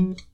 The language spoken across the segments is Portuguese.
Mm-hmm.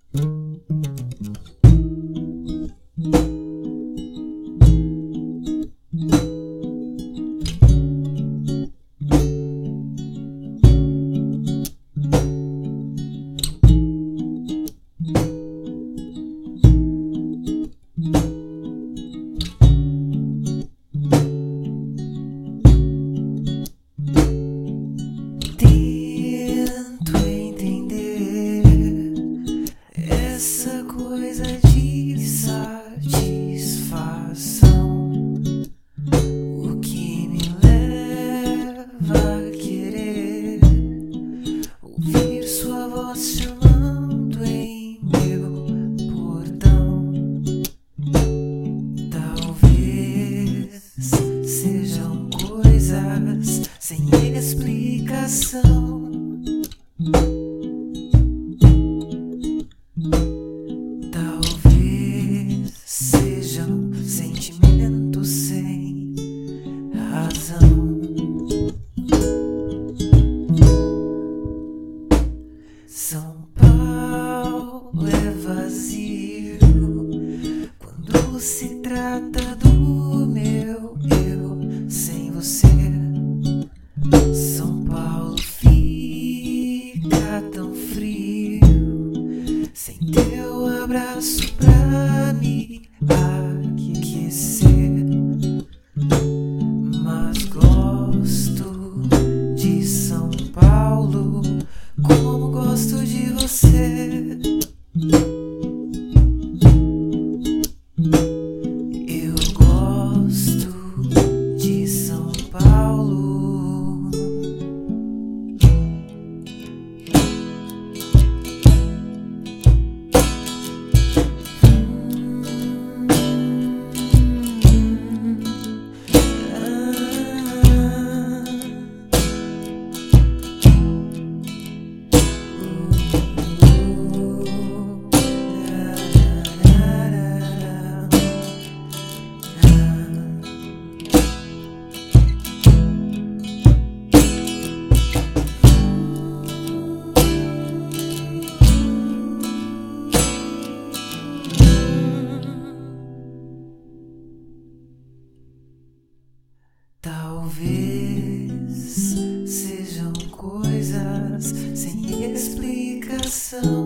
Vazio quando se trata do meu eu sem você. São Paulo fica tão frio sem teu abraço pra me aquecer. Talvez sejam coisas sem explicação.